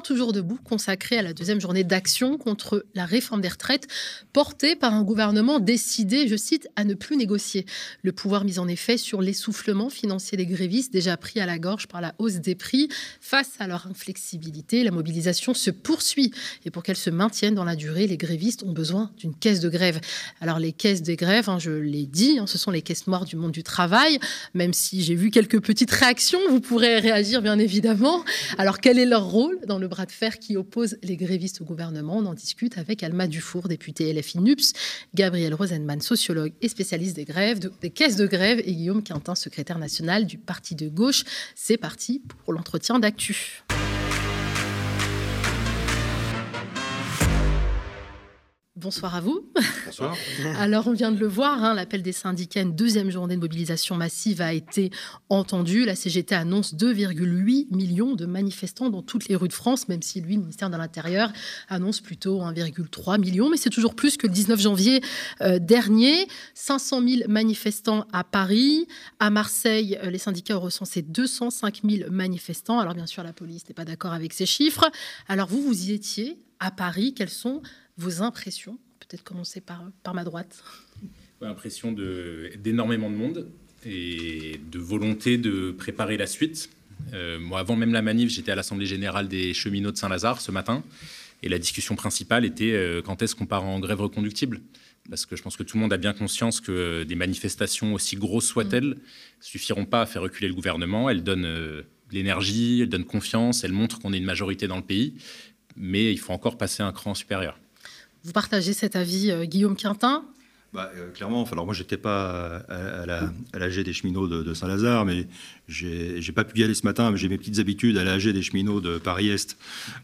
toujours debout consacré à la deuxième journée d'action contre la réforme des retraites portée par un gouvernement décidé, je cite, à ne plus négocier. Le pouvoir mis en effet sur l'essoufflement financier des grévistes déjà pris à la gorge par la hausse des prix. Face à leur inflexibilité, la mobilisation se poursuit et pour qu'elle se maintienne dans la durée, les grévistes ont besoin d'une caisse de grève. Alors les caisses de grève, hein, je l'ai dit, hein, ce sont les caisses noires du monde du travail, même si j'ai vu quelques petites réactions, vous pourrez réagir bien évidemment. Alors quel est leur rôle dans le bras de fer qui oppose les grévistes au gouvernement On en discute avec Alma Dufour, députée LFI NUPS, Gabriel Rosenman, sociologue et spécialiste des grèves, des caisses de grève, et Guillaume Quintin, secrétaire national du Parti de gauche. C'est parti pour l'entretien d'actu. Bonsoir à vous. Bonsoir. Alors, on vient de le voir, hein, l'appel des syndicats, une deuxième journée de mobilisation massive a été entendu. La CGT annonce 2,8 millions de manifestants dans toutes les rues de France, même si lui, le ministère de l'Intérieur, annonce plutôt 1,3 million. Mais c'est toujours plus que le 19 janvier euh, dernier. 500 000 manifestants à Paris. À Marseille, euh, les syndicats ont recensé 205 000 manifestants. Alors, bien sûr, la police n'est pas d'accord avec ces chiffres. Alors, vous, vous y étiez à Paris. Quels sont vos impressions Peut-être commencer par, par ma droite. Impression d'énormément de, monde et de volonté de préparer la suite. Euh, moi, avant même la manif, j'étais à l'Assemblée générale des cheminots de Saint-Lazare ce matin. Et la discussion principale était euh, quand est-ce qu'on part en grève reconductible? Parce que je pense que tout le monde a bien conscience que des manifestations, aussi grosses soient-elles, ne suffiront pas à faire reculer le gouvernement. Elles donnent euh, de l'énergie, elles donnent confiance, elles montrent qu'on est une majorité dans le pays. Mais il faut encore passer un cran supérieur. Vous partagez cet avis, euh, Guillaume Quintin? Bah, euh, clairement, alors moi j'étais pas à, la, à l'AG des cheminots de, Saint-Lazare, mais j'ai, pas pu y aller ce matin, mais j'ai mes petites habitudes à l'AG des cheminots de Paris-Est,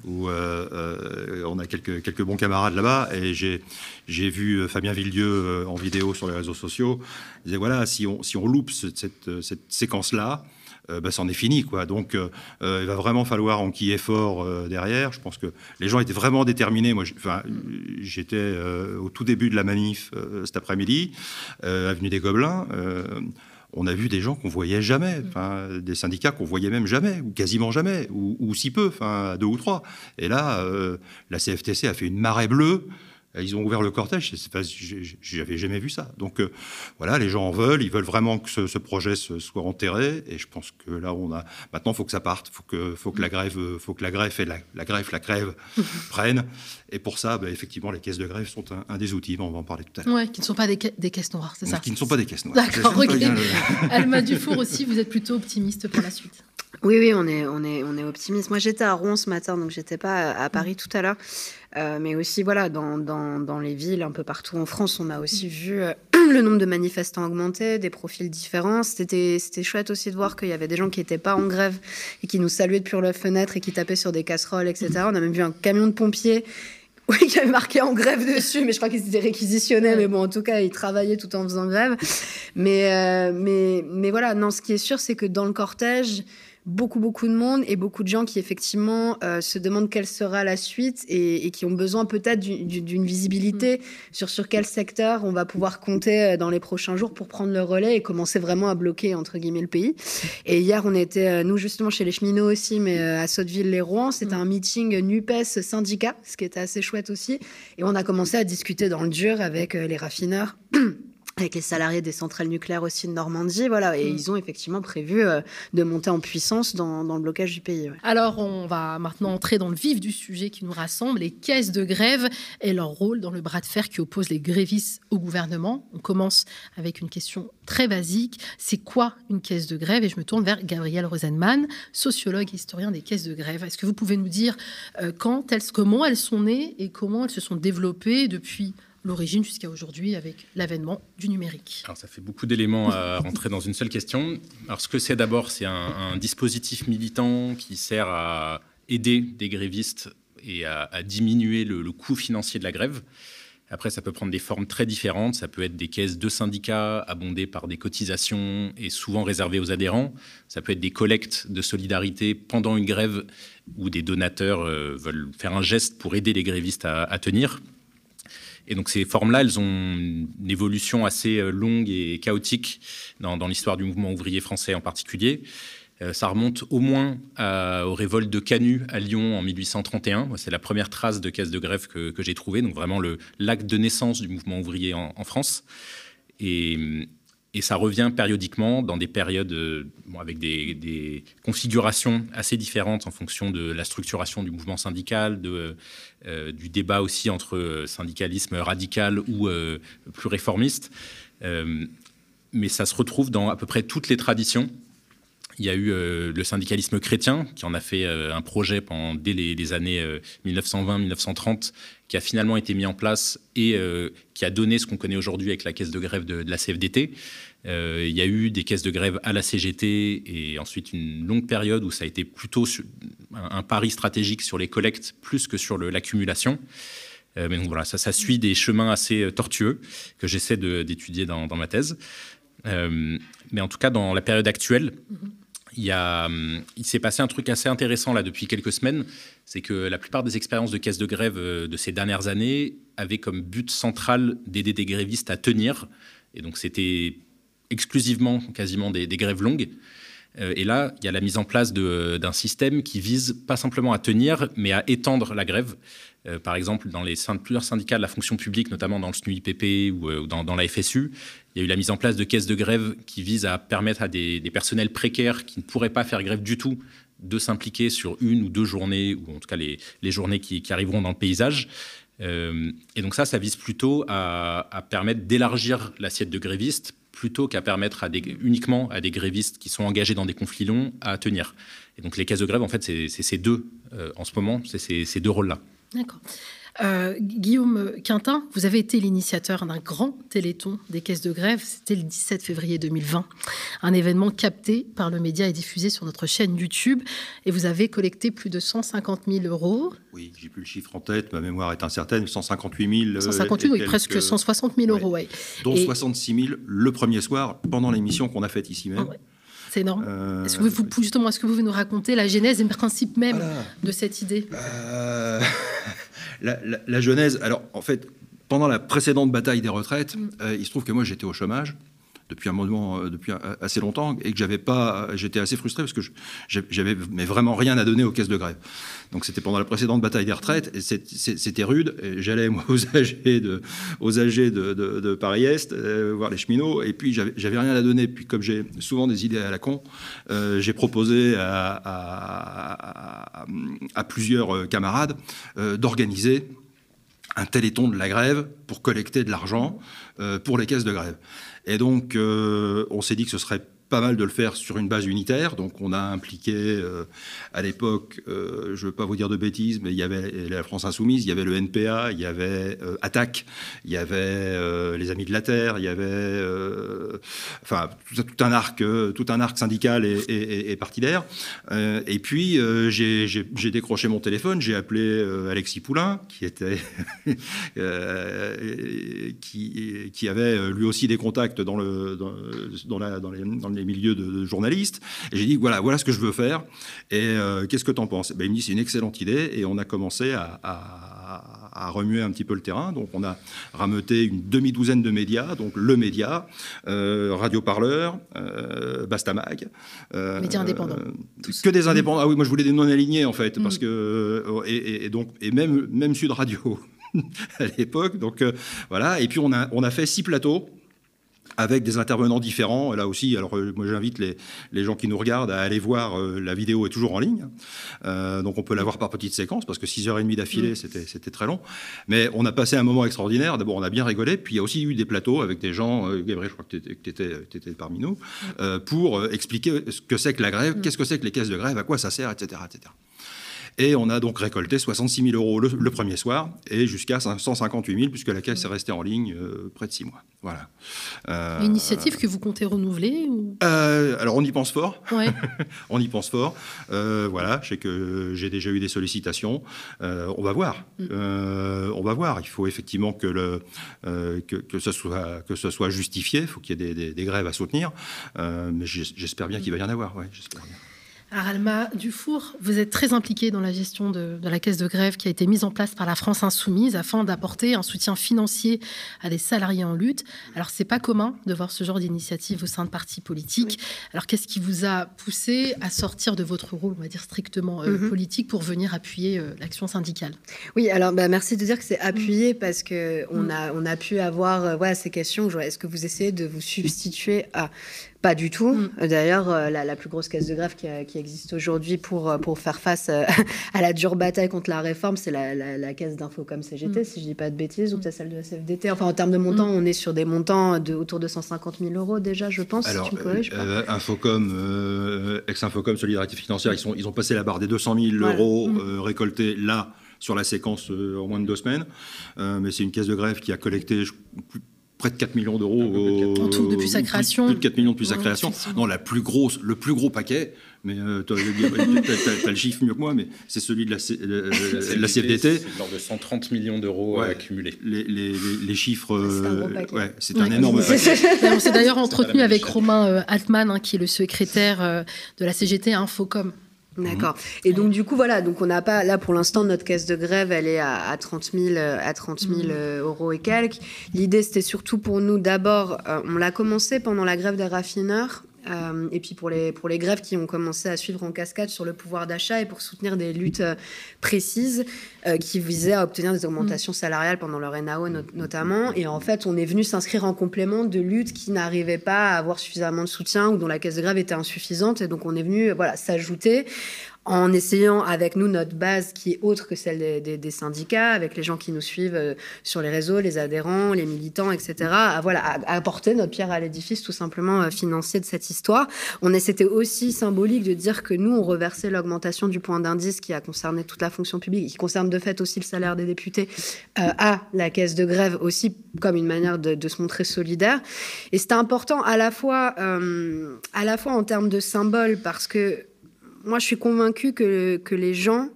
où euh, on a quelques, bons camarades là-bas, et j'ai, vu Fabien Villedieu en vidéo sur les réseaux sociaux. Il disait voilà, si on, loupe cette, séquence-là, euh, bah, c'en est fini. Quoi. Donc, euh, euh, il va vraiment falloir enquiller fort derrière. Je pense que les gens étaient vraiment déterminés. Moi, j'étais au tout début de la manif cet après-midi, avenue des Gobelins on a vu des gens qu'on voyait jamais, des syndicats qu'on voyait même jamais, ou quasiment jamais, ou, si peu, enfin deux ou trois. Et là, la CFTC a fait une marée bleue. Euh, ils ont ouvert le cortège, j'avais jamais vu ça. Donc euh, voilà, les gens en veulent, ils veulent vraiment que ce, projet soit enterré, et je pense que là, on a maintenant, il faut que ça parte, faut que, faut que la grève, faut que la grève et la, la grève, la grève prennent. Et pour ça, bah, effectivement, les caisses de grève sont un, des outils. on va en parler tout à l'heure. Oui, qui ne sont pas des, caisses noires, c'est ça Qui ne sont pas des caisses noires. D'accord, ok. Alma Dufour aussi, vous êtes plutôt optimiste pour la suite. Oui, oui, on est, on est, on est optimiste. Moi, j'étais à Rouen ce matin, donc j'étais pas à Paris mm. tout à l'heure. Euh, mais aussi, voilà, dans, dans, dans, les villes, un peu partout en France, on a aussi vu euh, le nombre de manifestants augmenter, des profils différents. C'était chouette aussi de voir qu'il y avait des gens qui n'étaient pas en grève et qui nous saluaient depuis leur fenêtre et qui tapaient sur des casseroles, etc. On a même vu un camion de pompiers oui, qui avait marqué en grève dessus, mais je crois qu'ils étaient réquisitionnés. Mais bon, en tout cas, ils travaillaient tout en faisant grève. Mais, euh, mais, mais voilà, non, ce qui est sûr, c'est que dans le cortège, beaucoup, beaucoup de monde et beaucoup de gens qui effectivement euh, se demandent quelle sera la suite et, qui ont besoin peut-être d'une visibilité mm. sur sur quel secteur on va pouvoir compter euh, dans les prochains jours pour prendre le relais et commencer vraiment à bloquer entre guillemets le pays. Et hier, on était euh, nous justement chez les cheminots aussi, mais à Sotteville-les-Rouen, c'était mm. un meeting Nupes syndicat, ce qui était assez chouette aussi. Et on a commencé à discuter dans le dur avec les raffineurs. Avec les salariés des centrales nucléaires aussi de Normandie, voilà, et mm. ils ont effectivement prévu euh, de monter en puissance dans, le blocage du pays. Alors, on va maintenant entrer dans le vif du sujet qui nous rassemble, les caisses de grève et leur rôle dans le bras de fer qui oppose les grévistes au gouvernement. On commence avec une question très basique, c'est quoi une caisse de grève? Et je me tourne vers Gabriel Rosenman, sociologue et historien des caisses de grève. Est-ce que vous pouvez nous dire euh, quand elles, comment elles sont nées et comment elles se sont développées depuis l'origine jusqu'à aujourd'hui avec l'avènement du numérique. Alors ça fait beaucoup d'éléments à rentrer dans une seule question. Alors ce que c'est d'abord, c'est un, dispositif militant qui sert à aider des grévistes et à, diminuer le, coût financier de la grève. Après, ça peut prendre des formes très différentes. Ça peut être des caisses de syndicats abondées par des cotisations et souvent réservées aux adhérents. Ça peut être des collectes de solidarité pendant une grève où des donateurs euh, veulent faire un geste pour aider les grévistes à tenir. Et donc ces formes-là, elles ont une évolution assez euh, longue et chaotique dans, l'histoire du mouvement ouvrier français en particulier. ça remonte au moins aux révoltes de Canu à Lyon en 1831. C'est la première trace de caisse de grève que, j'ai trouvée, donc vraiment l'acte de naissance du mouvement ouvrier en, en France. Et, et ça revient périodiquement dans des périodes euh, avec des, configurations assez différentes en fonction de la structuration du mouvement syndical, de, euh, du débat aussi entre syndicalisme radical ou euh, plus réformiste. mais ça se retrouve dans à peu près toutes les traditions. Il y a eu le syndicalisme chrétien qui en a fait un projet dès les, années 1920-1930 qui a finalement été mis en place et qui a donné ce qu'on connaît aujourd'hui avec la caisse de grève de la CFDT. Euh, il y a eu des caisses de grève à la CGT et ensuite une longue période où ça a été plutôt un, pari stratégique sur les collectes plus que sur l'accumulation. Euh, mais donc voilà, ça, suit des chemins assez euh, tortueux que j'essaie d'étudier dans, ma thèse. mais en tout cas, dans la période actuelle, il, il s'est passé un truc assez intéressant là depuis quelques semaines, c'est que la plupart des expériences de caisses de grève de ces dernières années avaient comme but central d'aider des grévistes à tenir. Et donc c'était exclusivement quasiment des, grèves longues. Euh, et là, il y a la mise en place d'un système qui vise pas simplement à tenir, mais à étendre la grève. Euh, par exemple, dans les plusieurs syndicats de la fonction publique, notamment dans le SNUIPP ou euh, dans, la FSU, il y a eu la mise en place de caisses de grève qui visent à permettre à des, personnels précaires qui ne pourraient pas faire grève du tout de s'impliquer sur une ou deux journées, ou en tout cas les, journées qui, arriveront dans le paysage. et donc ça, ça vise plutôt à permettre d'élargir l'assiette de grévistes plutôt qu'à permettre uniquement à des grévistes qui sont engagés dans des conflits longs à tenir. Et donc les caisses de grève, en fait, c'est ces deux, euh, en ce moment, c'est ces deux rôles-là. D'accord. Euh, Guillaume Quintin, vous avez été l'initiateur d'un grand téléthon des caisses de grève. C'était le 17 février 2020. Un événement capté par le média et diffusé sur notre chaîne YouTube. Et vous avez collecté plus de 150 000 euros. Oui, j'ai plus le chiffre en tête. Ma mémoire est incertaine. 158 000. 158, oui, presque 160 000 euros. Ouais. Dont 66 000 le premier soir pendant l'émission qu'on a faite ici même. Ah c'est énorme. Euh, est-ce que vous, justement, est-ce que vous pouvez nous raconter la genèse et le principe même de cette idée? Euh, la, genèse, alors en fait, pendant la précédente bataille des retraites, mm. euh, il se trouve que moi j'étais au chômage depuis un moment, euh, depuis assez longtemps, et que j'avais pas, j'étais assez frustré parce que j'avais mais vraiment rien à donner aux caisses de grève. Donc c'était pendant la précédente bataille des retraites, et c'était rude. J'allais moi aux AG de, aux AG de, Paris-Est euh, voir les cheminots, et puis j'avais rien à donner. Puis comme j'ai souvent des idées à la con, j'ai proposé à, plusieurs camarades d'organiser un téléthon de la grève pour collecter de l'argent euh, pour les caisses de grève. Et donc, euh, on s'est dit que ce serait pas mal de le faire sur une base unitaire. Donc on a impliqué euh, à l'époque, euh, je ne veux pas vous dire de bêtises, mais il y avait la France Insoumise, il y avait le NPA, il y avait euh, Attaque, il y avait les Amis de la Terre, il y avait enfin tout, un arc, tout un arc syndical et, et, partidaire. et puis j'ai décroché mon téléphone, j'ai appelé Alexis Poulain, qui était qui, avait lui aussi des contacts dans le dans, la, dans dans les milieux de, journalistes. Et j'ai dit, voilà, voilà ce que je veux faire. Et euh, qu'est-ce que tu en penses ben, Il me dit, c'est une excellente idée. Et on a commencé à, remuer un petit peu le terrain. Donc on a rameuté une demi-douzaine de médias, donc le média, euh, Radio Parleur, euh, Bastamag. Euh, médias indépendants. Que des indépendants. Ah oui, moi je voulais des non-alignés en fait. Parce mm. que, et, donc, et même, même Sud Radio. à l'époque. Donc voilà. Et puis on a, on a fait six plateaux avec des intervenants différents. Là aussi, alors euh, moi j'invite les, les, gens qui nous regardent à aller voir, euh, la vidéo est toujours en ligne, euh, donc on peut la voir par petites séquences, parce que 6h30 d'affilée, mm. c'était c'était très long. Mais on a passé un moment extraordinaire, d'abord on a bien rigolé, puis il y a aussi eu des plateaux avec des gens, Gabriel, je crois que tu étais, parmi nous, pour expliquer ce que c'est que la grève, mm. qu'est-ce que c'est que les caisses de grève, à quoi ça sert, etc. etc. Et on a donc récolté 66 000 euros le, premier soir et jusqu'à 158 000 puisque la caisse est restée en ligne euh, près de six mois. Voilà. Euh, Une initiative que vous comptez renouveler euh, Alors on y pense fort. Ouais. on y pense fort. voilà, je sais que j'ai déjà eu des sollicitations. on va voir. Mm. on va voir. Il faut effectivement que, le, que, que, ce, soit, que ce soit justifié. Il faut qu'il y ait des, des, grèves à soutenir. mais j'espère bien qu'il va y en avoir. Ouais, j'espère bien. Aralma Dufour, vous êtes très impliqué dans la gestion de, la caisse de grève qui a été mise en place par la France Insoumise afin d'apporter un soutien financier à des salariés en lutte. Alors, c'est pas commun de voir ce genre d'initiative au sein de partis politiques. Alors, qu'est-ce qui vous a poussé à sortir de votre rôle, on va dire strictement euh, mhm. politique, pour venir appuyer euh, l'action syndicale? Oui, alors bah, merci de dire que c'est appuyé mm. parce que on, mm. a, on a pu avoir euh, ces questions. Est-ce que vous essayez de vous substituer à pas du tout. Mm. D'ailleurs, euh, la, plus grosse caisse de grève qui, existe aujourd'hui pour, euh, pour faire face euh, à la dure bataille contre la réforme, c'est la, caisse d'info comme CGT, mm. si je dis pas de bêtises, ou peut-être celle de la CFDT. Enfin, en termes de montants, mm. on est sur des montants de, autour de 150 000 euros déjà, je pense. Alors, Infocom, ex-Infocom, Solidarité Financière, ils, sont, ils ont passé la barre des 200 000 euros récoltés là sur la séquence en moins de deux semaines. mais c'est une caisse de grève qui a collecté près de 4 millions d'euros. En tout, depuis sa création. Plus, de 4 millions depuis sa création. Non, la plus grosse, le plus gros paquet, mais euh, tu as, le chiffre mieux que moi, mais c'est celui de la, euh, la CFDT. C'est l'ordre de 130 millions d'euros accumulés. Les, les, les, chiffres. c'est un, un énorme paquet. On s'est d'ailleurs entretenu avec Romain euh, Altman, hein, qui est le secrétaire de la CGT à Infocom. D'accord. Et donc, du coup, voilà, donc on n'a pas, là pour l'instant, notre caisse de grève, elle est à, à 30 000, à 30 000 euros et quelques. L'idée, c'était surtout pour nous, d'abord, euh, on l'a commencé pendant la grève des raffineurs. Euh, et puis pour les, pour les grèves qui ont commencé à suivre en cascade sur le pouvoir d'achat et pour soutenir des luttes euh, précises euh, qui visaient à obtenir des augmentations mm. salariales pendant leur NAO notamment. Et en fait, on est venu s'inscrire en complément de luttes qui n'arrivaient pas à avoir suffisamment de soutien ou dont la caisse de grève était insuffisante. Et donc on est venu voilà, s'ajouter en essayant avec nous notre base qui est autre que celle des, syndicats, avec les gens qui nous suivent euh, sur les réseaux, les adhérents, les militants, etc., à, voilà, apporter notre pierre à l'édifice tout simplement euh, financier de cette histoire. On c'était aussi symbolique de dire que nous, on reversait l'augmentation du point d'indice qui a concerné toute la fonction publique, qui concerne de fait aussi le salaire des députés, euh, à la caisse de grève aussi comme une manière de, se montrer solidaire. Et c'était important à la fois, à la fois en termes de symbole parce que moi, je suis convaincue que, que les gens,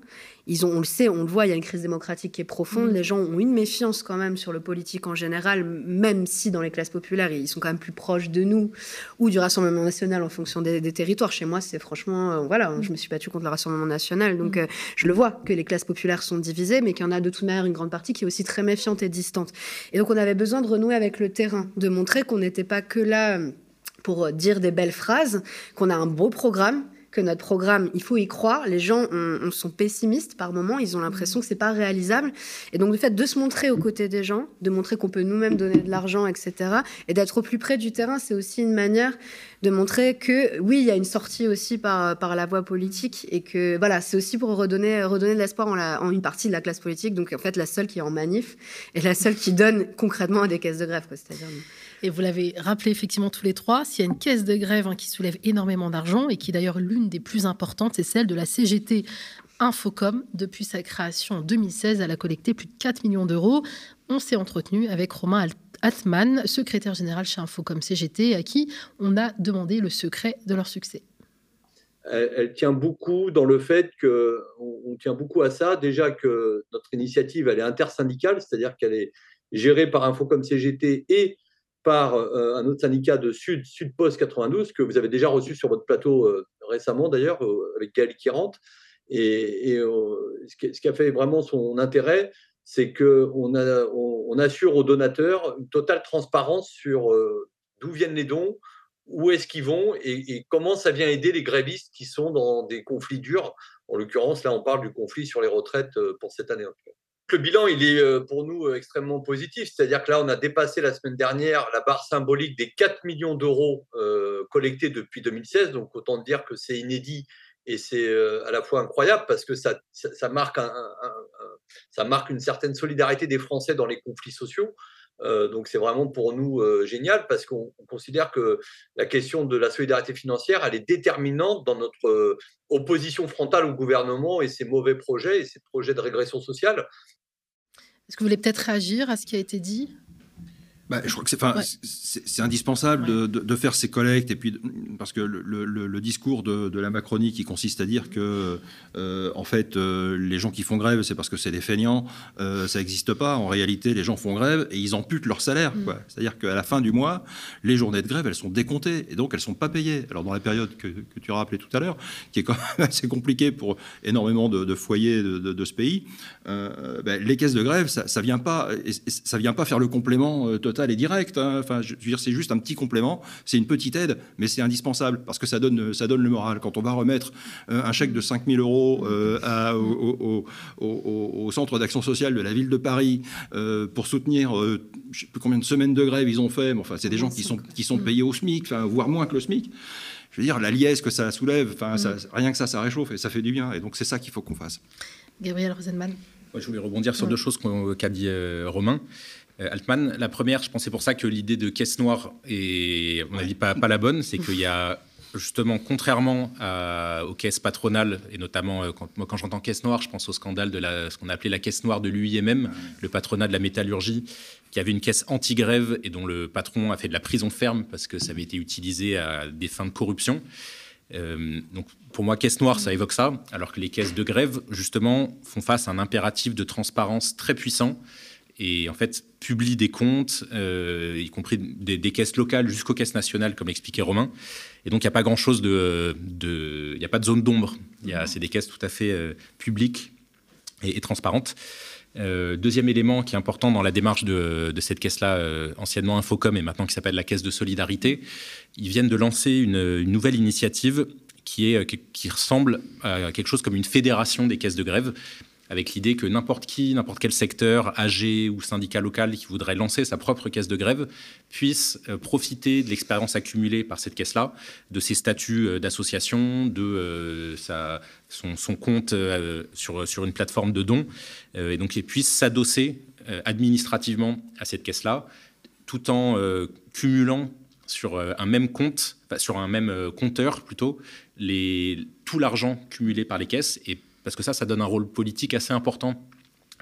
ils ont, on le sait, on le voit, il y a une crise démocratique qui est profonde. Mm. Les gens ont une méfiance quand même sur le politique en général, même si dans les classes populaires, ils sont quand même plus proches de nous ou du Rassemblement national en fonction des, territoires. Chez moi, c'est franchement, euh, voilà, je me suis battue contre le Rassemblement national, donc mm. euh, je le vois que les classes populaires sont divisées, mais qu'il y en a de toute manière une grande partie qui est aussi très méfiante et distante. Et donc, on avait besoin de renouer avec le terrain, de montrer qu'on n'était pas que là pour dire des belles phrases, qu'on a un beau programme que notre programme, il faut y croire. Les gens on, sont pessimistes par moments, ils ont l'impression que c'est pas réalisable. Et donc le fait de se montrer aux côtés des gens, de montrer qu'on peut nous-mêmes donner de l'argent, etc., et d'être au plus près du terrain, c'est aussi une manière de montrer que oui, il y a une sortie aussi par, la voie politique et que voilà, c'est aussi pour redonner, de l'espoir en, une partie de la classe politique. Donc en fait, la seule qui est en manif et la seule qui donne concrètement à des caisses de grève, c'est-à-dire. Et vous l'avez rappelé effectivement tous les trois, s'il y a une caisse de grève hein, qui soulève énormément d'argent et qui d'ailleurs l'une des plus importantes, c'est celle de la CGT Infocom. Depuis sa création en 2016, elle a collecté plus de 4 millions d'euros. On s'est entretenu avec Romain Atman, secrétaire général chez Infocom CGT, à qui on a demandé le secret de leur succès. Elle, tient beaucoup dans le fait que on, tient beaucoup à ça. Déjà que notre initiative, elle est intersyndicale, c'est-à-dire qu'elle est gérée par Infocom CGT et par euh, un autre syndicat de Sud, Sud Post 92, que vous avez déjà reçu sur votre plateau euh, récemment d'ailleurs, euh, avec Gaël Kirant. Et, ce qui a fait vraiment son intérêt, c'est qu'on on, assure aux donateurs une totale transparence sur d'où viennent les dons, où est-ce qu'ils vont et, comment ça vient aider les grévistes qui sont dans des conflits durs. En l'occurrence, là, on parle du conflit sur les retraites pour cette année le bilan, il est euh, pour nous euh, extrêmement positif. C'est-à-dire que là, on a dépassé la semaine dernière la barre symbolique des 4 millions d'euros euh, collectés depuis 2016. Donc, autant dire que c'est inédit et c'est à la fois incroyable parce que ça, marque ça marque une certaine solidarité des Français dans les conflits sociaux. Euh, donc c'est vraiment pour nous euh, génial parce qu'on considère que la question de la solidarité financière, elle est déterminante dans notre euh, opposition frontale au gouvernement et ses mauvais projets et ses projets de régression sociale. Est-ce que vous voulez peut-être réagir à ce qui a été dit? Bah, je crois que c'est indispensable de, de, faire ces collectes et puis parce que le, le, le discours de, de, la Macronie qui consiste à dire que euh, en fait euh, les gens qui font grève c'est parce que c'est des feignants, euh, ça n'existe pas. En réalité, les gens font grève et ils amputent leur salaire. Mm. C'est-à-dire qu'à la fin du mois, les journées de grève elles sont décomptées et donc elles sont pas payées. Alors dans la période que, que tu as rappelé tout à l'heure, qui est quand même assez compliquée pour énormément de, foyers de, ce pays, ben, les caisses de grève ça, ça vient pas ça vient pas faire le complément total et direct. Hein. Enfin, je veux dire, c'est juste un petit complément, c'est une petite aide, mais c'est indispensable parce que ça donne, ça donne le moral. Quand on va remettre euh, un chèque de 5 000 euros euh, au, centre d'action sociale de la ville de Paris euh, pour soutenir, je ne sais plus combien de semaines de grève ils ont fait, mais enfin, c'est des gens qui sont, qui sont payés au SMIC, enfin, voire moins que le SMIC je veux dire, la liesse que ça soulève, enfin, rien que ça, ça réchauffe et ça fait du bien. Et donc, c'est ça qu'il faut qu'on fasse. Gabriel Rosenman. je voulais rebondir sur deux choses qu'a dit Romain. Euh, Altman. La première, je pensais pour ça que l'idée de caisse noire est, à mon avis, pas, la bonne. C'est qu'il y a justement, contrairement aux caisses patronales, et notamment euh, quand, moi quand j'entends caisse noire, je pense au scandale de ce qu'on a appelé la caisse noire de l'UIMM, le patronat de la métallurgie, qui avait une caisse anti-grève et dont le patron a fait de la prison ferme parce que ça avait été utilisé à des fins de corruption. Euh, donc pour moi, caisse noire, ça évoque ça, alors que les caisses de grève, justement, font face à un impératif de transparence très puissant et en fait publie des comptes, euh, y compris des, caisses locales jusqu'aux caisses nationales, comme expliquait Romain. Et donc il n'y a pas grand-chose de, il n'y a pas de zone d'ombre. C'est des caisses tout à fait euh, publiques et, transparentes. Euh, deuxième élément qui est important dans la démarche de, cette caisse-là, anciennement Infocom et maintenant qui s'appelle la Caisse de solidarité, ils viennent de lancer une, nouvelle initiative qui ressemble à quelque chose comme une fédération des caisses de grève avec l'idée que n'importe qui, n'importe quel secteur, AG ou syndicat local qui voudrait lancer sa propre caisse de grève puisse euh, profiter de l'expérience accumulée par cette caisse-là, de ses statuts euh, d'association, de euh, son, compte sur, une plateforme de dons, et donc puisse s'adosser administrativement à cette caisse-là, tout en cumulant sur un même compte, sur un même compteur plutôt, tout l'argent cumulé par les caisses et parce que ça, ça donne un rôle politique assez important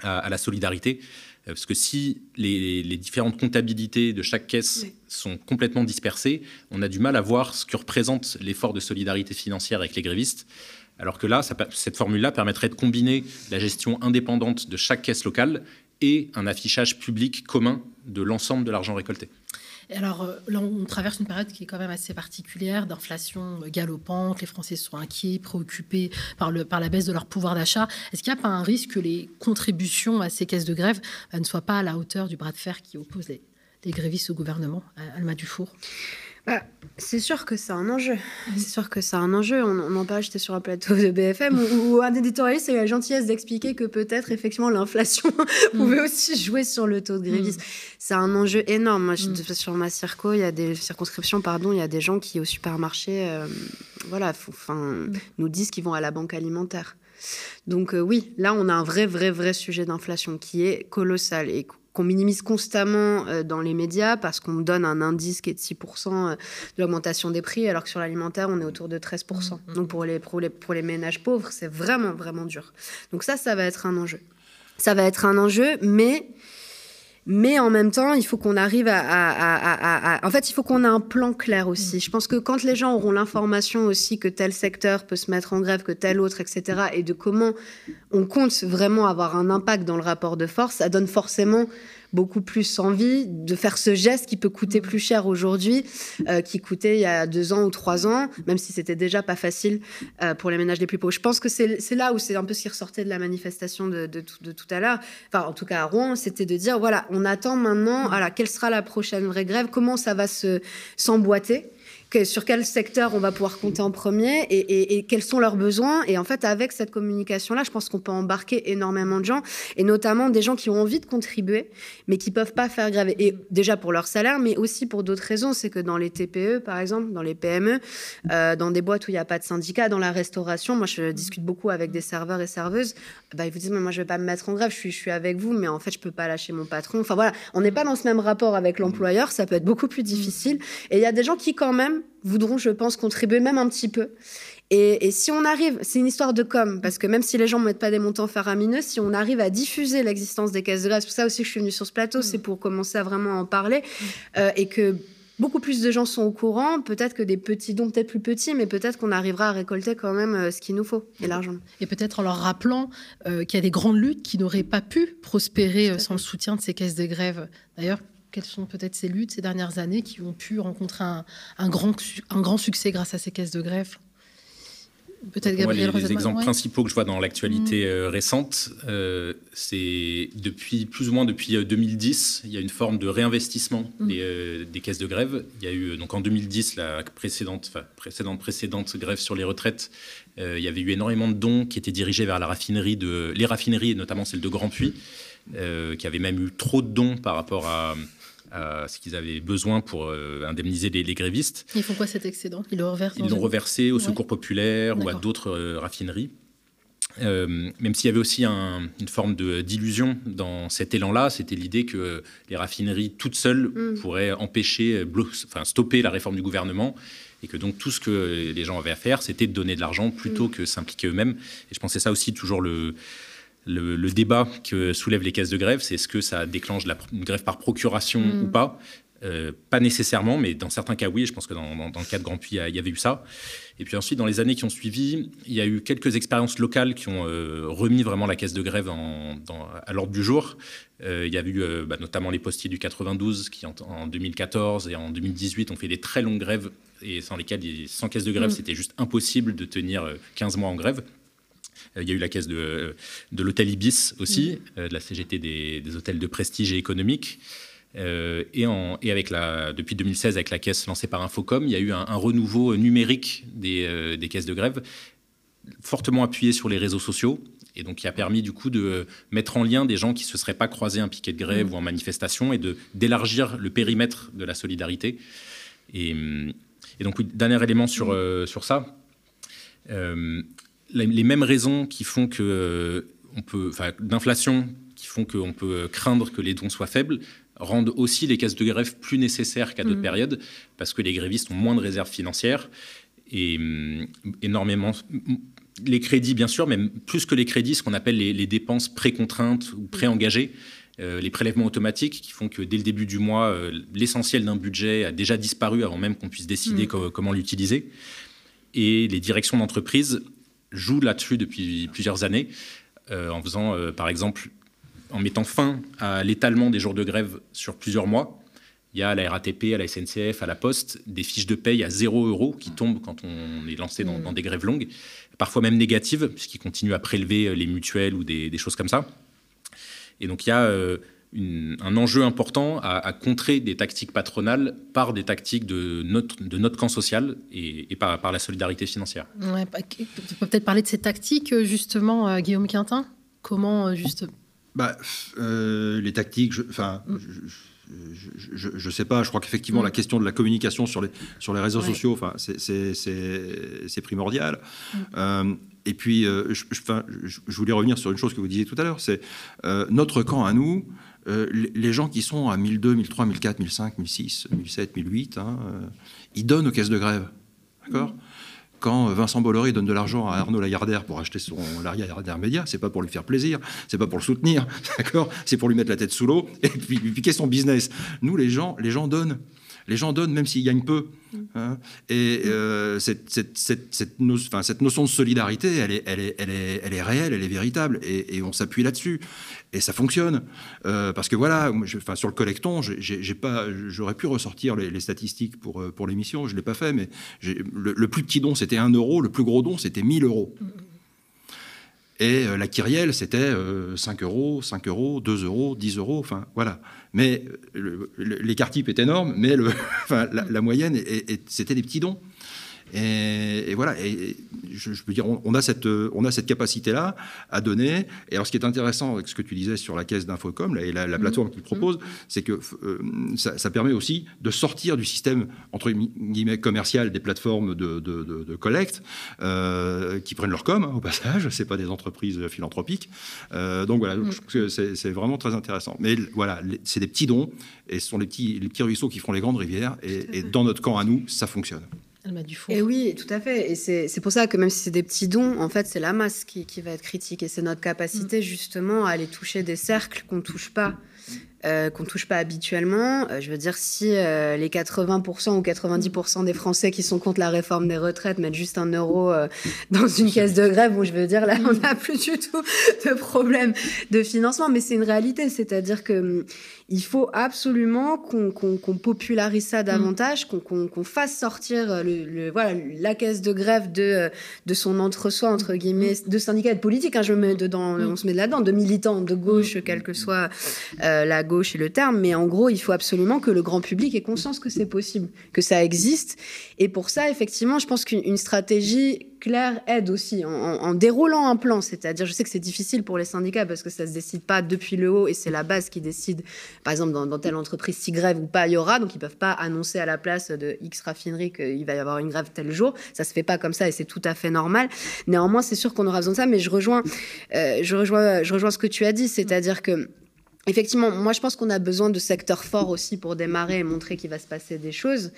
à, la solidarité. Euh, parce que si les, différentes comptabilités de chaque caisse sont complètement dispersées, on a du mal à voir ce que représente l'effort de solidarité financière avec les grévistes. Alors que là, cette formule-là permettrait de combiner la gestion indépendante de chaque caisse locale et un affichage public commun de l'ensemble de l'argent récolté alors euh, là, on traverse une période qui est quand même assez particulière, d'inflation galopante. Les Français sont inquiets, préoccupés par, le, la baisse de leur pouvoir d'achat. Est-ce qu'il n'y a pas un risque que les contributions à ces caisses de grève bah, ne soient pas à la hauteur du bras de fer qui oppose les, les grévistes au gouvernement Alma Dufour? Bah, c'est sûr que c'est un enjeu. C'est sûr que c'est un enjeu. On, en parlait, j'étais sur un plateau de BFM où, un éditorialiste a eu la gentillesse d'expliquer que peut-être, effectivement, l'inflation pouvait aussi jouer sur le taux de grévisme. C'est un enjeu énorme. Moi, sur ma circo, il y a des circonscriptions, pardon, il y a des gens qui, au supermarché, euh, voilà, enfin, nous disent qu'ils vont à la banque alimentaire. Donc euh, oui, là, on a un vrai, vrai, vrai sujet d'inflation qui est colossal et qu'on minimise constamment euh, dans les médias parce qu'on donne un indice qui est de 6% euh, de l'augmentation des prix, alors que sur l'alimentaire, on est autour de 13%. Mmh, mmh. Donc pour les, pour les, pour les ménages pauvres, c'est vraiment, vraiment dur. Donc ça, ça va être un enjeu. Ça va être un enjeu, mais mais en même temps, il faut qu'on arrive à, En fait, il faut qu'on ait un plan clair aussi. Mm. Je pense que quand les gens auront l'information aussi que tel secteur peut se mettre en grève, que tel autre, etc., et de comment on compte vraiment avoir un impact dans le rapport de force, ça donne forcément beaucoup plus envie de faire ce geste qui peut coûter plus cher aujourd'hui, euh, qui coûtait il y a deux ans ou trois ans, même si c'était déjà pas facile euh, pour les ménages les plus pauvres. Je pense que c'est là où c'est un peu ce qui ressortait de la manifestation de, de, de tout à l'heure, enfin en tout cas à Rouen, c'était de dire voilà, on attend maintenant, voilà, quelle sera la prochaine vraie grève, comment ça va se sur quel secteur on va pouvoir compter en premier et, quels sont leurs besoins. Et en fait, avec cette communication-là, je pense qu'on peut embarquer énormément de gens, et notamment des gens qui ont envie de contribuer, mais qui peuvent pas faire grève. Et déjà pour leur salaire, mais aussi pour d'autres raisons. C'est que dans les TPE, par exemple, dans les PME, euh, dans des boîtes où il n'y a pas de syndicat, dans la restauration, moi je discute beaucoup avec des serveurs et serveuses, bah, ils vous disent, mais moi je vais pas me mettre en grève, je suis, je suis avec vous, mais en fait je peux pas lâcher mon patron. Enfin voilà, on n'est pas dans ce même rapport avec l'employeur, ça peut être beaucoup plus difficile. Et il y a des gens qui quand même voudront, je pense, contribuer même un petit peu. Et, si on arrive, c'est une histoire de com, parce que même si les gens ne mettent pas des montants faramineux, si on arrive à diffuser l'existence des caisses de grève, c'est pour ça aussi que je suis venue sur ce plateau, c'est pour commencer à vraiment en parler, et que beaucoup plus de gens sont au courant, peut-être que des petits dons, peut-être plus petits, mais peut-être qu'on arrivera à récolter quand même euh, ce qu'il nous faut et l'argent. Et peut-être en leur rappelant euh, qu'il y a des grandes luttes qui n'auraient pas pu prospérer euh, sans le soutien de ces caisses de grève. D'ailleurs, quelles sont peut-être ces luttes ces dernières années qui ont pu rencontrer un, grand, un grand succès grâce à ces caisses de grève Peut-être Gabriel Les, les exemples principaux que je vois dans l'actualité mm. euh, récente, euh, c'est depuis plus ou moins depuis 2010, euh, il y a une forme de réinvestissement mm. des, caisses de grève. Il y a eu donc en 2010 la précédente, précédente précédente grève sur les retraites. il y avait eu énormément de dons qui étaient dirigés vers la raffinerie de les raffineries, et notamment celle de Grand Puy, qui avait même eu trop de dons par rapport à ce qu'ils avaient besoin pour euh, indemniser les, grévistes. Ils font quoi cet excédent? Ils l'ont reversé Ils l'ont reversé au Secours populaire ou à d'autres euh, raffineries. Euh, même s'il y avait aussi une forme de d'illusion dans cet élan-là, c'était l'idée que les raffineries toutes seules mm. pourraient empêcher, enfin stopper la réforme du gouvernement, et que donc tout ce que les gens avaient à faire, c'était de donner de l'argent plutôt mm. que s'impliquer eux-mêmes. Et je pensais ça aussi toujours le le, débat que soulèvent les caisses de grève, c'est est-ce que ça déclenche la, une grève par procuration mm. ou pas? Euh, Pas nécessairement, mais dans certains cas, oui. Je pense que dans, le cas de Grand Puy, il y avait eu ça. Et puis ensuite, dans les années qui ont suivi, il y a eu quelques expériences locales qui ont euh, remis vraiment la caisse de grève à l'ordre du jour. Euh, il y a eu bah, notamment les postiers du 92 qui, en, 2014 et en 2018, ont fait des très longues grèves et sans lesquelles, sans caisse de grève, mm. c'était juste impossible de tenir 15 mois en grève. Euh, il y a eu la caisse de, de l'hôtel Ibis aussi, mm. euh, de la CGT des, hôtels de prestige et économique. Euh, et, en, et, avec la, depuis 2016, avec la caisse lancée par Infocom, il y a eu un, renouveau numérique des, des, caisses de grève, fortement appuyé sur les réseaux sociaux, et donc qui a permis du coup de mettre en lien des gens qui ne se seraient pas croisés un piquet de grève mm. ou en manifestation, et d'élargir le périmètre de la solidarité. Et, et donc, dernier élément sur, mm. sur ça les mêmes raisons qui font que euh, on peut, d'inflation, qui font qu'on peut craindre que les dons soient faibles, rendent aussi les caisses de grève plus nécessaires qu'à d'autres mmh. périodes, parce que les grévistes ont moins de réserves financières et hum, énormément. Les crédits, bien sûr, mais plus que les crédits, ce qu'on appelle les, dépenses pré-contraintes ou pré-engagées, euh, les prélèvements automatiques qui font que dès le début du mois, euh, l'essentiel d'un budget a déjà disparu avant même qu'on puisse décider mmh. comment l'utiliser. Et les directions d'entreprise joue là-dessus depuis plusieurs années, euh, en faisant, euh, par exemple, en mettant fin à l'étalement des jours de grève sur plusieurs mois. Il y a à la RATP, à la SNCF, à la Poste, des fiches de paye à 0 euros qui tombent quand on est lancé dans, des grèves longues, parfois même négatives, puisqu'ils continuent à prélever les mutuelles ou des, choses comme ça. Et donc il y a euh, un enjeu important à, contrer des tactiques patronales par des tactiques de notre, de notre camp social et, par, par, la solidarité financière. Ouais, bah, tu peux peut-être parler de ces tactiques, justement, euh, Guillaume Quintin? Comment, euh, juste bah, euh, Les tactiques, enfin, mm je ne sais pas, je crois qu'effectivement, la mm. question de la communication sur les, sur les réseaux sociaux, enfin, c'est primordial. Mm. Euh, et puis, euh, je, je, voulais revenir sur une chose que vous disiez tout à l'heure, c'est euh, notre camp à nous, les gens qui sont à 1002, 1003, 1004, 1005, 1006, 1007, 1008, ils donnent aux caisses de grève. D'accord? Quand Vincent Bolloré donne de l'argent à Arnaud Lagardère pour acheter son Lagardère Média, c'est pas pour lui faire plaisir, c'est pas pour le soutenir, d'accord? C'est pour lui mettre la tête sous l'eau et puis lui piquer son business. Nous, les gens, les gens donnent. Les gens donnent même s'ils gagnent peu. Hein. et euh, cette, cette, cette, cette, notion de solidarité, elle est, elle est, elle est, elle est réelle, elle est véritable, et, on s'appuie là-dessus. Et ça fonctionne. Euh, parce que voilà, sur le collecton, j'aurais pu ressortir les, statistiques pour, euh, pour l'émission, je ne l'ai pas fait, mais le, le, plus petit don, c'était 1 euro, le plus gros don, c'était 1000 euros. Et la Kyrielle, c'était 5 euros, 5 euros, 2 euros, 10 euros, enfin voilà. Mais l'écart type est énorme, mais le, enfin, la, moyenne, c'était des petits dons. Et, voilà, et je, peux dire, on, a cette, on a cette capacité-là à donner. Et alors, ce qui est intéressant avec ce que tu disais sur la caisse d'Infocom et la, mmh. plateforme qu'il propose, mmh. c'est que euh, ça, permet aussi de sortir du système, entre guillemets, commercial des plateformes de, de, collecte, euh, qui prennent leur com, hein, au passage, c'est pas des entreprises philanthropiques. Euh, donc voilà, mmh. c'est vraiment très intéressant. Mais voilà, c'est des petits dons, et ce sont les petits, les petits ruisseaux qui font les grandes rivières, et, et dans notre camp à nous, ça fonctionne. Et oui, tout à fait. Et c'est pour ça que même si c'est des petits dons, en fait, c'est la masse qui, va être critique. Et c'est notre capacité, mm. justement, à aller toucher des cercles qu'on ne touche pas. Euh, qu'on touche pas habituellement. Euh, je veux dire, si euh, les 80% ou 90% des Français qui sont contre la réforme des retraites mettent juste un euro dans une caisse de grève, bon, je veux dire, là, on n'a plus du tout de problème de financement. Mais c'est une réalité, c'est-à-dire que hum, il faut absolument qu'on popularise ça davantage, qu'on fasse sortir le, voilà, la caisse de grève de, de son entre-soi, entre guillemets, de syndicat de politique. Hein, je mets dedans, on se met là-dedans, de militants de gauche, quelle que soit la gauche et le terme, mais en gros, il faut absolument que le grand public ait conscience que c'est possible, que ça existe. Et pour ça, effectivement, je pense qu'une stratégie claire aide aussi en, déroulant un plan. C'est-à-dire, je sais que c'est difficile pour les syndicats parce que ça se décide pas depuis le haut et c'est la base qui décide, par exemple, dans, telle entreprise, si grève ou pas il y aura. Donc, ils peuvent pas annoncer à la place de X raffinerie qu'il va y avoir une grève tel jour. Ça se fait pas comme ça et c'est tout à fait normal. Néanmoins, c'est sûr qu'on aura besoin de ça, mais je rejoins, euh, je rejoins, je rejoins ce que tu as dit, c'est-à-dire que Effectivement, moi je pense qu'on a besoin de secteurs forts aussi pour démarrer et montrer qu'il va se passer des choses.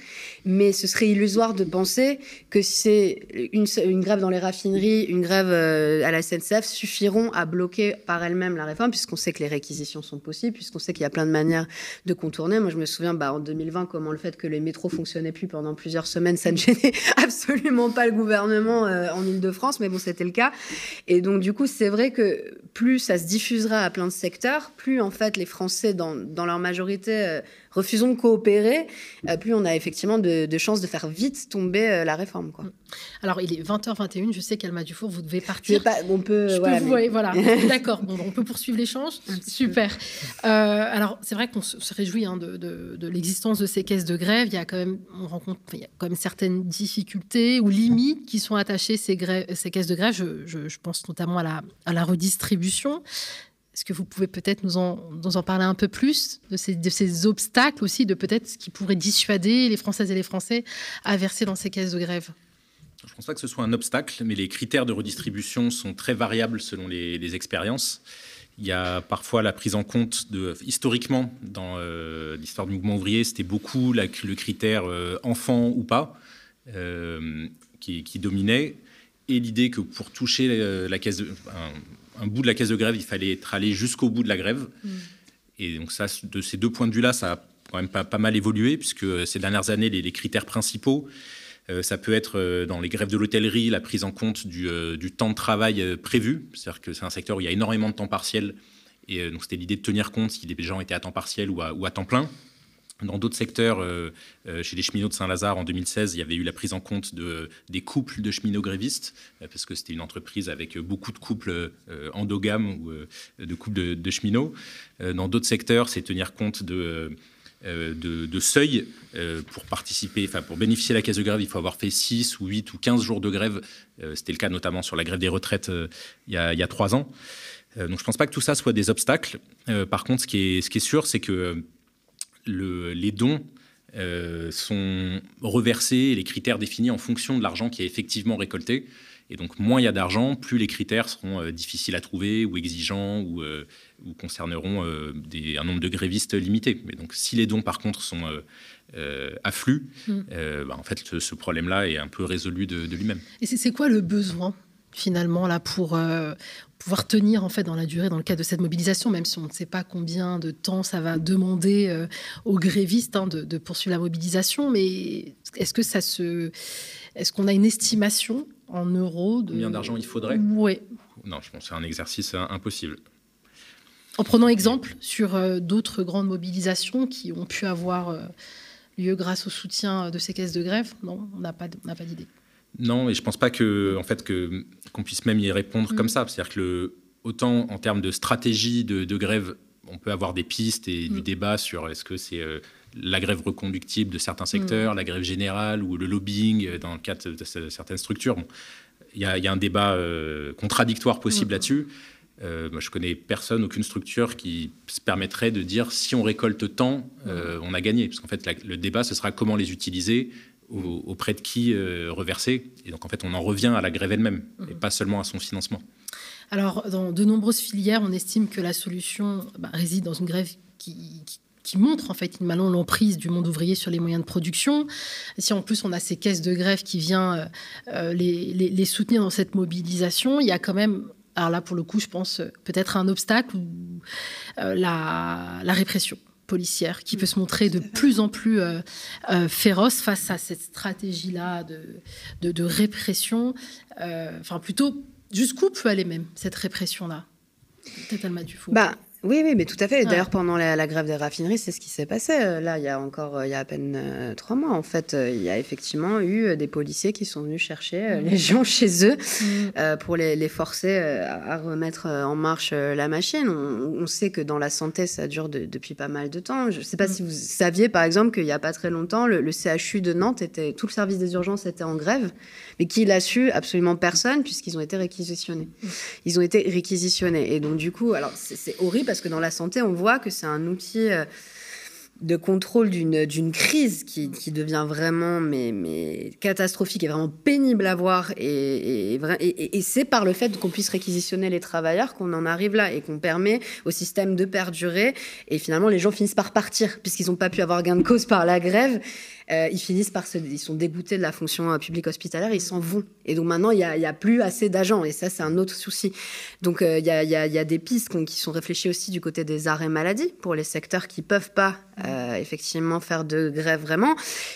Mais ce serait illusoire de penser que c'est une, grève dans les raffineries, une grève euh, à la SNCF suffiront à bloquer par elles-mêmes la réforme, puisqu'on sait que les réquisitions sont possibles, puisqu'on sait qu'il y a plein de manières de contourner. Moi je me souviens bah, en 2020 comment le fait que les métros fonctionnaient plus pendant plusieurs semaines, ça ne gênait absolument pas le gouvernement euh, en Ile-de-France, mais bon c'était le cas. Et donc du coup c'est vrai que plus ça se diffusera à plein de secteurs, plus en fait les Français, dans, leur majorité, euh, refusons de coopérer, euh, plus on a effectivement de, chances de faire vite tomber euh, la réforme. Quoi. Alors, il est 20h21, je sais qu'Alma Dufour, vous devez partir. Pas, on peut. Je voilà, peux voilà. D'accord, bon, on peut poursuivre l'échange. Super. alors, c'est vrai qu'on se réjouit hein, de, l'existence de ces caisses de grève. Il y a quand même, on rencontre, il y a quand même certaines difficultés ou limites qui sont attachées ces, ces caisses de grève. Je, pense notamment à la, à la redistribution. Est-ce que vous pouvez peut-être nous en, parler un peu plus de ces, de ces obstacles aussi, de peut-être ce qui pourrait dissuader les Françaises et les Français à verser dans ces caisses de grève? Je ne pense pas que ce soit un obstacle, mais les critères de redistribution sont très variables selon les, expériences. Il y a parfois la prise en compte de, historiquement, dans euh, l'histoire du mouvement ouvrier, c'était beaucoup le critère euh, enfant ou pas euh, qui, dominait, et l'idée que pour toucher la caisse de, un bout de la caisse de grève, il fallait être allé jusqu'au bout de la grève. Mm. Et donc ça, de ces deux points de vue-là, ça a quand même pas, pas mal évolué, puisque ces dernières années, les, critères principaux, euh, ça peut être euh, dans les grèves de l'hôtellerie, la prise en compte du, euh, temps de travail prévu. C'est-à-dire que c'est un secteur où il y a énormément de temps partiel. Et donc c'était l'idée de tenir compte si les gens étaient à temps partiel ou à temps plein. Dans d'autres secteurs, euh, euh, chez les cheminots de Saint-Lazare en 2016, il y avait eu la prise en compte de, des couples de cheminots grévistes, euh, parce que c'était une entreprise avec beaucoup de couples endogames ou de couples de, cheminots. dans d'autres secteurs, c'est tenir compte de, de, seuil pour participer, enfin pour bénéficier de la caisse de grève, il faut avoir fait 6 ou 8 ou 15 jours de grève. c'était le cas notamment sur la grève des retraites il, y a, il y a 3 ans. donc je ne pense pas que tout ça soit des obstacles. par contre, ce qui est sûr, c'est que les dons euh, sont reversés les critères définis en fonction de l'argent qui est effectivement récolté. Et donc, moins il y a d'argent, plus les critères seront euh, difficiles à trouver ou exigeants ou, euh, concerneront un nombre de grévistes limité. Mais donc, si les dons, par contre, sont afflux, mm. bah, en fait, ce, problème-là est un peu résolu de, de lui-même. Et c'est quoi le besoin finalement là pour euh, pouvoir tenir en fait dans la durée dans le cadre de cette mobilisation, même si on ne sait pas combien de temps ça va demander euh, aux grévistes hein, de, poursuivre la mobilisation. Mais est-ce que ça se, est-ce qu'on a une estimation en euros de combien d'argent il faudrait? Oui. Non, je pense que c'est un exercice impossible. En prenant exemple sur euh, d'autres grandes mobilisations qui ont pu avoir lieu grâce au soutien de ces caisses de grève, non, on n'a pas, n'a pas d'idée. Non, et je pense pas que, en fait, que qu'on puisse même y répondre comme mm. ça. C'est-à-dire que autant en termes de stratégie de, grève, on peut avoir des pistes et du mm. débat sur est-ce que c'est euh, la grève reconductible de certains secteurs, mm. la grève générale ou le lobbying euh, dans le cadre de, certaines structures. Il y, a un débat euh, contradictoire possible là-dessus. moi, je connais personne, aucune structure qui se permettrait de dire si on récolte tant, on a gagné. Parce qu'en fait, le débat, ce sera comment les utiliser, auprès de qui euh, reverser. Et donc, en fait, on en revient à la grève elle-même, et pas seulement à son financement. Alors, dans de nombreuses filières, on estime que la solution bah, réside dans une grève qui, qui montre en fait une l'emprise du monde ouvrier sur les moyens de production. si en plus on a ces caisses de grève qui viennent les, les, soutenir dans cette mobilisation, il y a quand même alors là, pour le coup, je pense peut-être un obstacle ou la, la, répression policière qui peut se montrer de plus en plus euh, euh, féroce face à cette stratégie-là de, de, répression. Euh, enfin, plutôt, jusqu'où peut aller même cette répression-là? Peut-être Alma. Bah, oui, oui, mais tout à fait. D'ailleurs, pendant la, grève des raffineries, c'est ce qui s'est passé. Euh, là, il y a encore, euh, il y a à peine euh, trois mois, en fait, il y a effectivement eu des policiers qui sont venus chercher les gens chez eux mm. pour les, forcer à remettre en marche la machine. On, sait que dans la santé, ça dure depuis pas mal de temps. Je ne sais pas mm. si vous saviez, par exemple, qu'il n'y a pas très longtemps, le, le, CHU de Nantes était, tout le service des urgences était en grève, mais qui l'a su Absolument personne, puisqu'ils ont été réquisitionnés. Mm. Ils ont été réquisitionnés. Et donc, du coup, alors c'est horrible parce que dans la santé, on voit que c'est un outil euh, de contrôle d'une crise qui, devient vraiment mais, mais catastrophique et vraiment pénible à voir. Et, et c'est par le fait qu'on puisse réquisitionner les travailleurs qu'on en arrive là et qu'on permet au système de perdurer. Et finalement, les gens finissent par partir puisqu'ils n'ont pas pu avoir gain de cause par la grève. Euh, ils finissent par se, ils sont dégoûtés de la fonction euh, publique hospitalière, ils s'en vont. Et donc maintenant, il n'y a, plus assez d'agents, et ça, c'est un autre souci. Donc euh, il y, a, y, a, des pistes qui sont réfléchies aussi du côté des arrêts maladie pour les secteurs qui peuvent pas effectivement faire de grève vraiment.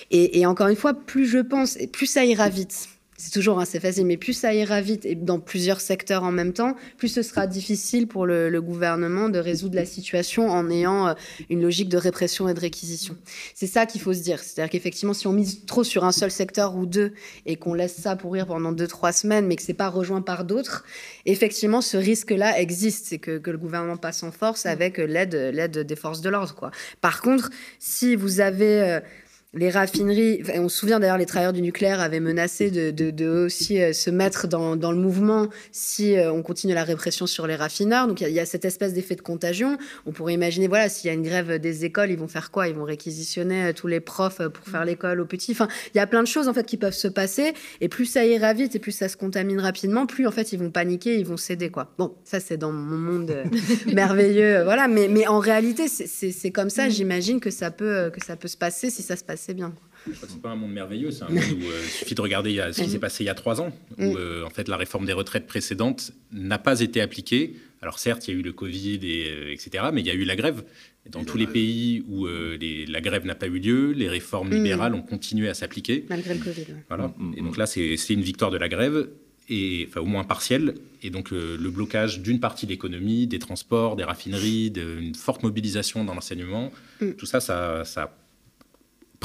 Et, et encore une fois, plus je pense, et plus ça ira vite c'est toujours assez facile, mais plus ça ira vite et dans plusieurs secteurs en même temps, plus ce sera difficile pour le, gouvernement de résoudre la situation en ayant euh, une logique de répression et de réquisition. C'est ça qu'il faut se dire. C'est-à-dire qu'effectivement, si on mise trop sur un seul secteur ou deux et qu'on laisse ça pourrir pendant deux, trois semaines, mais que c'est pas rejoint par d'autres, effectivement, ce risque-là existe. C'est que, le gouvernement passe en force avec l'aide, des forces de l'ordre. Par contre, si vous avez euh, les raffineries, on se souvient d'ailleurs, les travailleurs du nucléaire avaient menacé de, aussi euh, se mettre dans, le mouvement si euh, on continue la répression sur les raffineurs. Donc il y, a cette espèce d'effet de contagion. On pourrait imaginer, voilà, s'il y a une grève des écoles, ils vont faire quoi? Ils vont réquisitionner euh, tous les profs pour faire l'école aux petits. Enfin, il y a plein de choses en fait qui peuvent se passer. Et plus ça ira vite et plus ça se contamine rapidement, plus en fait ils vont paniquer, ils vont céder quoi. Bon, ça c'est dans mon monde merveilleux, voilà. Mais, mais en réalité, c'est comme ça. Mm. J'imagine que ça peut que ça peut se passer si ça se passe c'est bien. C'est pas un monde merveilleux, c'est un monde où euh, il suffit de regarder ce qui s'est passé il y a trois ans, où mm. euh, en fait la réforme des retraites précédentes n'a pas été appliquée. Alors certes, il y a eu le Covid, et, euh, etc., mais il y a eu la grève. dans tous les pays où la grève n'a pas eu lieu, les réformes mm. libérales ont continué à s'appliquer. Malgré le Covid. Voilà. Mm, et donc là, c'est une victoire de la grève et enfin au moins partielle. Et donc le blocage d'une partie de l'économie, des transports, des raffineries, d'une forte mobilisation dans l'enseignement, tout ça, ça, ça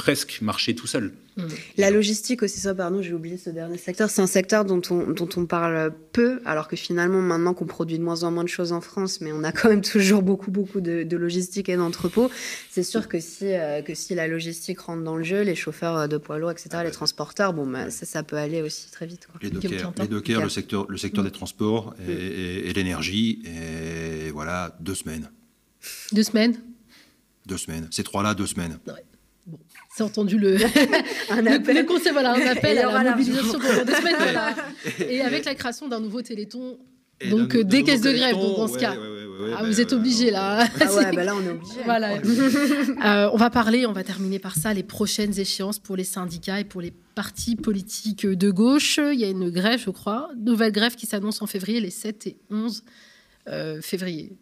presque marcher tout seul. Mm. La logistique aussi, ça, pardon, j'ai oublié ce dernier secteur. C'est un secteur dont on, dont on parle peu, alors que finalement, maintenant qu'on produit de moins en moins de choses en France, mais on a quand même toujours beaucoup, beaucoup de, logistique et d'entrepôts, c'est sûr que si, euh, que si la logistique rentre dans le jeu, les chauffeurs de poids lourds, etc., ah les transporteurs, bon, bah, ça, ça, peut aller aussi très vite. Quoi. Les dockers, les dockers le secteur, le secteur des transports et, et l'énergie, et voilà, deux semaines. Deux semaines? Deux semaines. Ces trois-là, deux semaines. Ouais. C'est entendu le, un appel. Le, conseil, voilà, un appel à la mobilisation pour deux semaines. Voilà. Et avec la création d'un nouveau téléthon, donc des caisses de grève. Donc dans ce cas, ah, vous êtes obligés là. Ah ouais, bah là on est obligés. Voilà. euh, on va parler, on va terminer par ça, les prochaines échéances pour les syndicats et pour les partis politiques de gauche. Il y a une grève, je crois, nouvelle grève qui s'annonce en février, les 7 et 11 euh, février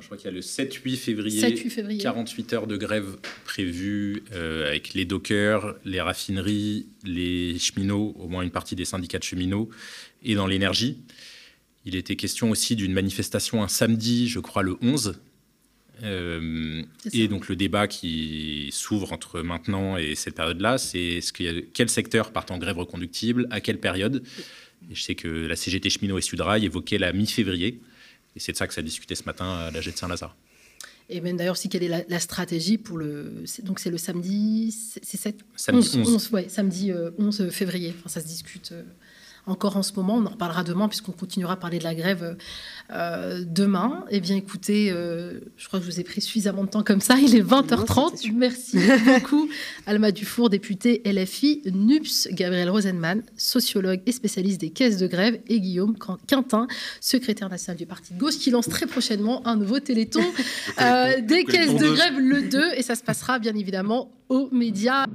je crois qu'il y a le 7-8 février, 48 heures de grève prévues euh, avec les dockers, les raffineries, les cheminots, au moins une partie des syndicats de cheminots, et dans l'énergie. Il était question aussi d'une manifestation un samedi, je crois le 11. Euh, et donc le débat qui s'ouvre entre maintenant et cette période-là, c'est ce quel secteur part en grève reconductible, à quelle période? Et je sais que la CGT cheminot et Sudrail évoquaient la mi-février. Et c'est de ça que ça a discuté ce matin à la Jet de Saint-Lazare. Et même d'ailleurs, si quelle est la, stratégie pour le. Donc c'est le samedi. C'est 7 Samedi 11. 11, ouais, samedi 11 euh, février. Enfin, ça se discute. Euh, encore en ce moment. On en reparlera demain puisqu'on continuera à parler de la grève euh, demain. Eh bien, écoutez, euh, je crois que je vous ai pris suffisamment de temps comme ça. Il est 20h30. Merci beaucoup, Alma Dufour, députée LFI, NUPS, Gabriel Rosenman, sociologue et spécialiste des caisses de grève, et Guillaume Quintin, secrétaire national du Parti de gauche, qui lance très prochainement un nouveau téléthon euh, des caisses de grève le 2. Et ça se passera bien évidemment aux médias.